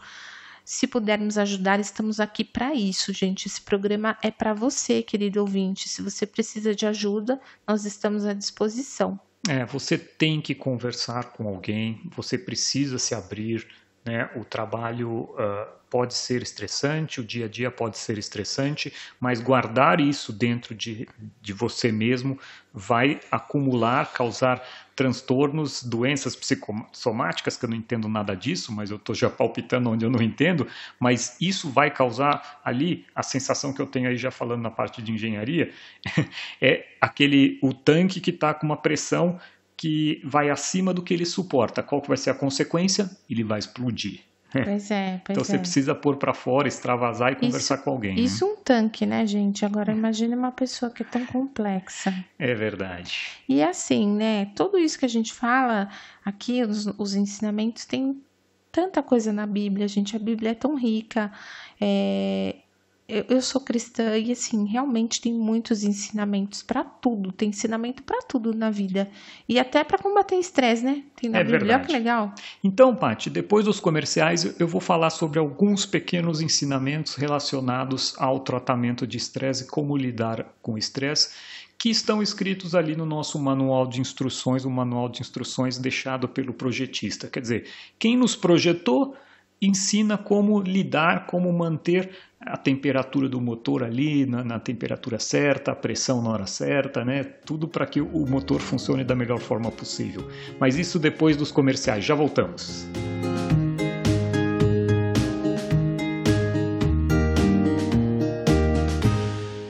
se pudermos ajudar, estamos aqui para isso, gente. Esse programa é para você, querido ouvinte. Se você precisa de ajuda, nós estamos à disposição. É, você tem que conversar com alguém, você precisa se abrir, né? O trabalho uh, pode ser estressante, o dia a dia pode ser estressante, mas guardar isso dentro de, de você mesmo vai acumular, causar transtornos, doenças psicossomáticas, que eu não entendo nada disso, mas eu estou já palpitando onde eu não entendo, mas isso vai causar ali, a sensação que eu tenho aí já falando na parte de engenharia, é aquele, o tanque que está com uma pressão que vai acima do que ele suporta. Qual que vai ser a consequência? Ele vai explodir. Pois é, pois Então você é. precisa pôr para fora, extravasar e conversar isso, com alguém. Isso né? um tanque, né, gente? Agora imagine uma pessoa que é tão complexa. É verdade. E assim, né? Tudo isso que a gente fala aqui, os, os ensinamentos, tem tanta coisa na Bíblia, gente. A Bíblia é tão rica. É, eu, eu sou cristã e assim, realmente tem muitos ensinamentos para tudo, tem ensinamento para tudo na vida. E até para combater estresse, né? Tem na é Bíblia, verdade. que legal. Então, Paty, depois dos comerciais, eu vou falar sobre alguns pequenos ensinamentos relacionados ao tratamento de estresse, como lidar com estresse, que estão escritos ali no nosso manual de instruções, o manual de instruções deixado pelo projetista. Quer dizer, quem nos projetou ensina como lidar, como manter a temperatura do motor ali na, na, temperatura certa, a pressão na hora certa, né? Tudo para que o motor funcione da melhor forma possível. Mas isso depois dos comerciais. Já voltamos.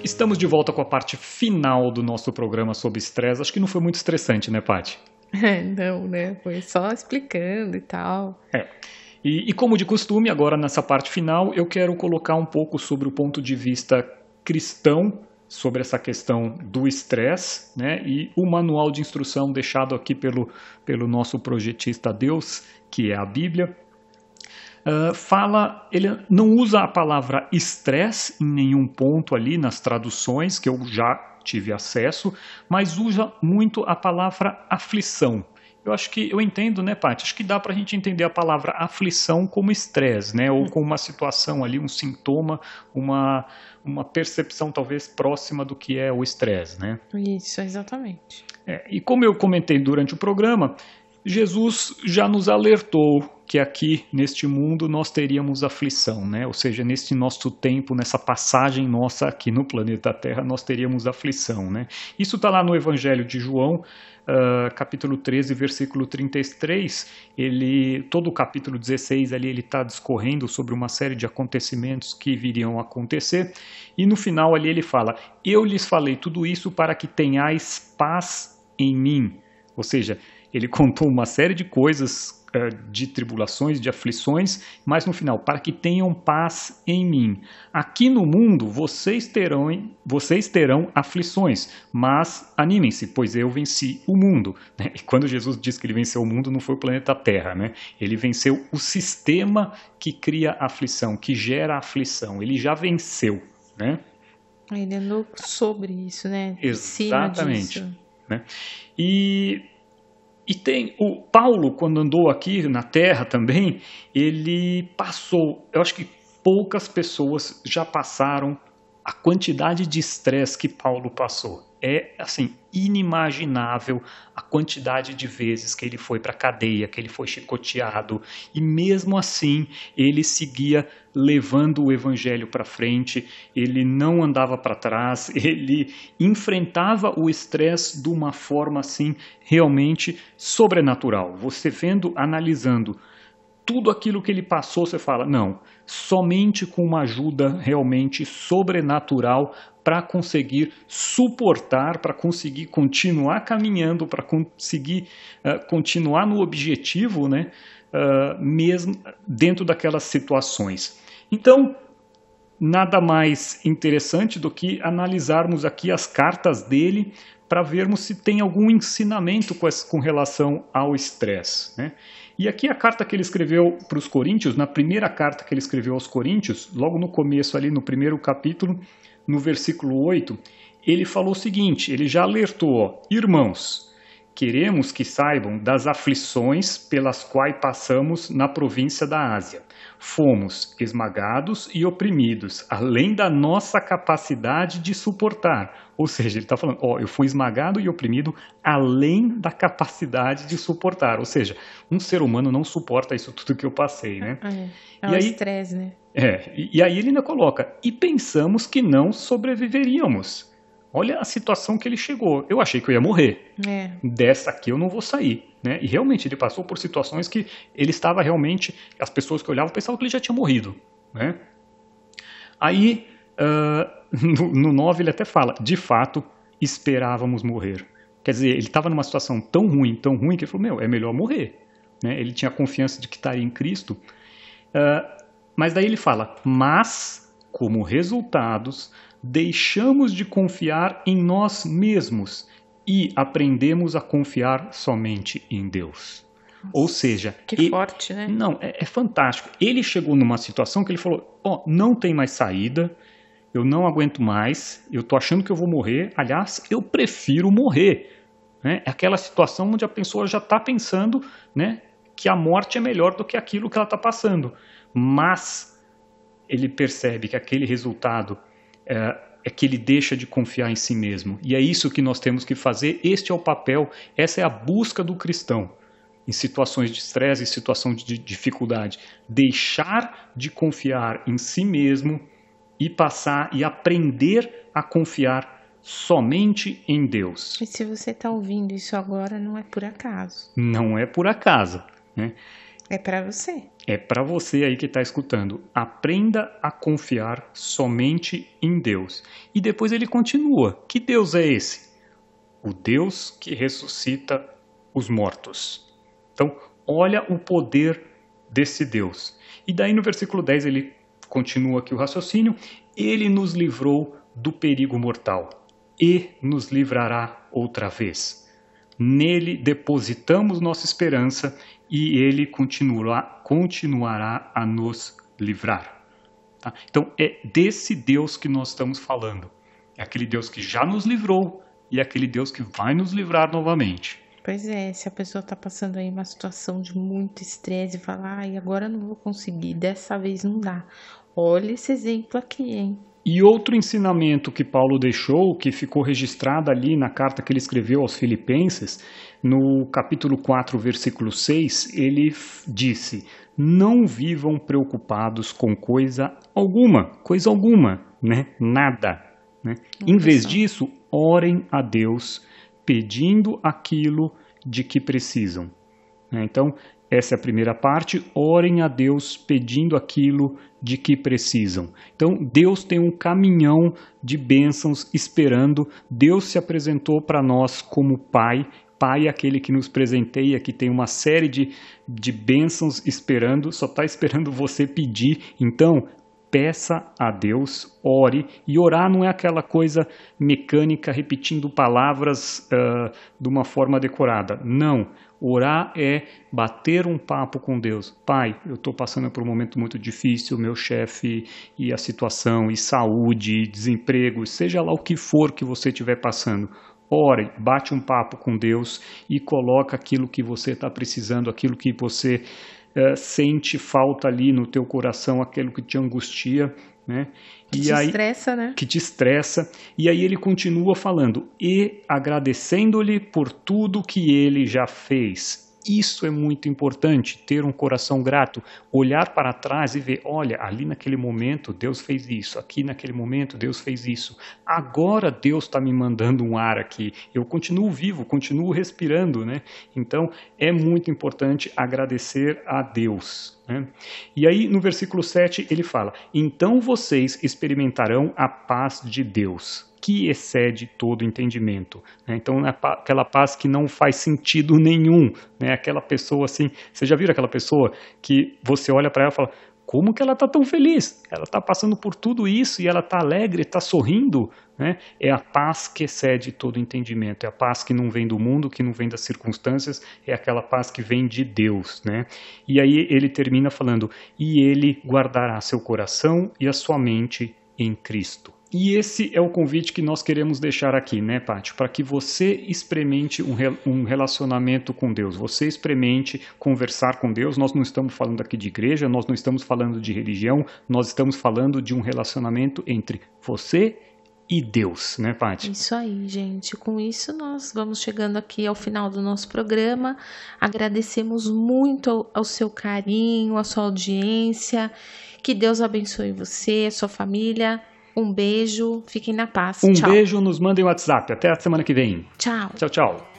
Estamos de volta com a parte final do nosso programa sobre estresse. Acho que não foi muito estressante, né, Paty? não, né? Foi só explicando e tal. É. E, e, como de costume, agora nessa parte final, eu quero colocar um pouco sobre o ponto de vista cristão sobre essa questão do estresse, né? E o manual de instrução deixado aqui pelo, pelo nosso projetista Deus, que é a Bíblia, uh, fala, ele não usa a palavra estresse em nenhum ponto ali nas traduções que eu já tive acesso, mas usa muito a palavra aflição. Eu acho que eu entendo, né, Paty? Acho que dá para a gente entender a palavra aflição como estresse, né? Ou como uma situação ali, um sintoma, uma, uma percepção talvez próxima do que é o estresse, né? Isso, exatamente. É, e como eu comentei durante o programa, Jesus já nos alertou que aqui neste mundo nós teríamos aflição, né? Ou seja, neste nosso tempo, nessa passagem nossa aqui no planeta Terra, nós teríamos aflição, né? Isso está lá no Evangelho de João, uh, capítulo 13, versículo 33. Ele, todo o capítulo 16 ali ele está discorrendo sobre uma série de acontecimentos que viriam acontecer e no final ali ele fala: Eu lhes falei tudo isso para que tenhais paz em mim. Ou seja, ele contou uma série de coisas eh, de tribulações, de aflições, mas no final, para que tenham paz em mim. Aqui no mundo vocês terão, vocês terão aflições, mas animem-se, pois eu venci o mundo. E quando Jesus diz que ele venceu o mundo, não foi o planeta Terra, né? Ele venceu o sistema que cria aflição, que gera aflição. Ele já venceu, né? Ele andou sobre isso, né? Exatamente. Né? E e tem o Paulo, quando andou aqui na Terra também, ele passou, eu acho que poucas pessoas já passaram a quantidade de estresse que Paulo passou é assim inimaginável a quantidade de vezes que ele foi para cadeia, que ele foi chicoteado e mesmo assim ele seguia levando o evangelho para frente, ele não andava para trás, ele enfrentava o estresse de uma forma assim realmente sobrenatural. Você vendo, analisando tudo aquilo que ele passou, você fala: não, somente com uma ajuda realmente sobrenatural para conseguir suportar, para conseguir continuar caminhando, para conseguir uh, continuar no objetivo, né, uh, mesmo dentro daquelas situações. Então, nada mais interessante do que analisarmos aqui as cartas dele para vermos se tem algum ensinamento com, com relação ao estresse. Né? E aqui a carta que ele escreveu para os Coríntios, na primeira carta que ele escreveu aos Coríntios, logo no começo ali no primeiro capítulo, no versículo 8, ele falou o seguinte: ele já alertou, ó, irmãos, queremos que saibam das aflições pelas quais passamos na província da Ásia. Fomos esmagados e oprimidos, além da nossa capacidade de suportar. Ou seja, ele está falando, ó, eu fui esmagado e oprimido além da capacidade de suportar. Ou seja, um ser humano não suporta isso tudo que eu passei, né? É, é o estresse, né? É, e, aí ele ainda coloca, e pensamos que não sobreviveríamos. Olha a situação que ele chegou. Eu achei que eu ia morrer. É. Dessa aqui eu não vou sair. Né? E realmente ele passou por situações que ele estava realmente. As pessoas que olhavam pensavam que ele já tinha morrido. Né? Aí, uh, no, no 9, ele até fala: de fato, esperávamos morrer. Quer dizer, ele estava numa situação tão ruim, tão ruim, que ele falou: meu, é melhor morrer. Né? Ele tinha confiança de que estaria em Cristo. Uh, mas daí ele fala: mas, como resultados, deixamos de confiar em nós mesmos e aprendemos a confiar somente em Deus. Nossa, Ou seja, que ele, forte, né? Não, é, é, fantástico. Ele chegou numa situação que ele falou: ó, oh, não tem mais saída, eu não aguento mais, eu tô achando que eu vou morrer. Aliás, eu prefiro morrer. Né? É aquela situação onde a pessoa já está pensando, né, que a morte é melhor do que aquilo que ela está passando mas ele percebe que aquele resultado é, é, que ele deixa de confiar em si mesmo. E é isso que nós temos que fazer. Este é o papel, essa é a busca do cristão em situações de estresse, em situação de dificuldade. Deixar de confiar em si mesmo e passar e aprender a confiar somente em Deus. E se você está ouvindo isso agora, não é por acaso. Não é por acaso. Né? É para você. É para você aí que está escutando. Aprenda a confiar somente em Deus. E depois ele continua: Que Deus é esse? O Deus que ressuscita os mortos. Então, olha o poder desse Deus. E daí no versículo 10 ele continua aqui o raciocínio: Ele nos livrou do perigo mortal e nos livrará outra vez. Nele depositamos nossa esperança e ele continuará, continuará a nos livrar. Tá? Então, é desse Deus que nós estamos falando. É aquele Deus que já nos livrou e é aquele Deus que vai nos livrar novamente. Pois é, se a pessoa está passando aí uma situação de muito estresse e fala, ai, agora não vou conseguir, dessa vez não dá. Olha esse exemplo aqui, hein? E outro ensinamento que Paulo deixou, que ficou registrado ali na carta que ele escreveu aos Filipenses, no capítulo 4, versículo 6, ele disse: Não vivam preocupados com coisa alguma, coisa alguma, né? Nada. Né? Em vez disso, orem a Deus pedindo aquilo de que precisam. Né? Então, essa é a primeira parte. Orem a Deus pedindo aquilo de que precisam. Então, Deus tem um caminhão de bênçãos esperando. Deus se apresentou para nós como Pai. Pai é aquele que nos presenteia, que tem uma série de, de bênçãos esperando, só está esperando você pedir. Então, peça a Deus, ore, e orar não é aquela coisa mecânica, repetindo palavras uh, de uma forma decorada. Não. Orar é bater um papo com Deus. Pai, eu estou passando por um momento muito difícil, meu chefe e a situação, e saúde, e desemprego, seja lá o que for que você estiver passando. Ore, bate um papo com Deus e coloca aquilo que você está precisando, aquilo que você uh, sente falta ali no teu coração, aquilo que te angustia, né? Que e te aí, estressa, né? Que te estressa. E aí ele continua falando, e agradecendo-lhe por tudo que ele já fez. Isso é muito importante, ter um coração grato, olhar para trás e ver, olha, ali naquele momento Deus fez isso, aqui naquele momento Deus fez isso. Agora Deus está me mandando um ar aqui. Eu continuo vivo, continuo respirando, né? Então é muito importante agradecer a Deus. Né? E aí no versículo 7 ele fala: Então vocês experimentarão a paz de Deus que excede todo entendimento. Né? Então, é aquela paz que não faz sentido nenhum. Né? Aquela pessoa assim, você já viu aquela pessoa que você olha para ela e fala, como que ela está tão feliz? Ela está passando por tudo isso e ela está alegre, está sorrindo. Né? É a paz que excede todo entendimento. É a paz que não vem do mundo, que não vem das circunstâncias, é aquela paz que vem de Deus. Né? E aí ele termina falando: e ele guardará seu coração e a sua mente em Cristo. E esse é o convite que nós queremos deixar aqui, né, Paty? Para que você experimente um, um relacionamento com Deus, você experimente conversar com Deus. Nós não estamos falando aqui de igreja, nós não estamos falando de religião, nós estamos falando de um relacionamento entre você e Deus, né, Paty? Isso aí, gente. Com isso, nós vamos chegando aqui ao final do nosso programa. Agradecemos muito ao, ao seu carinho, à sua audiência. Que Deus abençoe você, sua família um beijo, fiquem na paz. Um tchau. beijo, nos mandem WhatsApp. Até a semana que vem. Tchau. Tchau, tchau.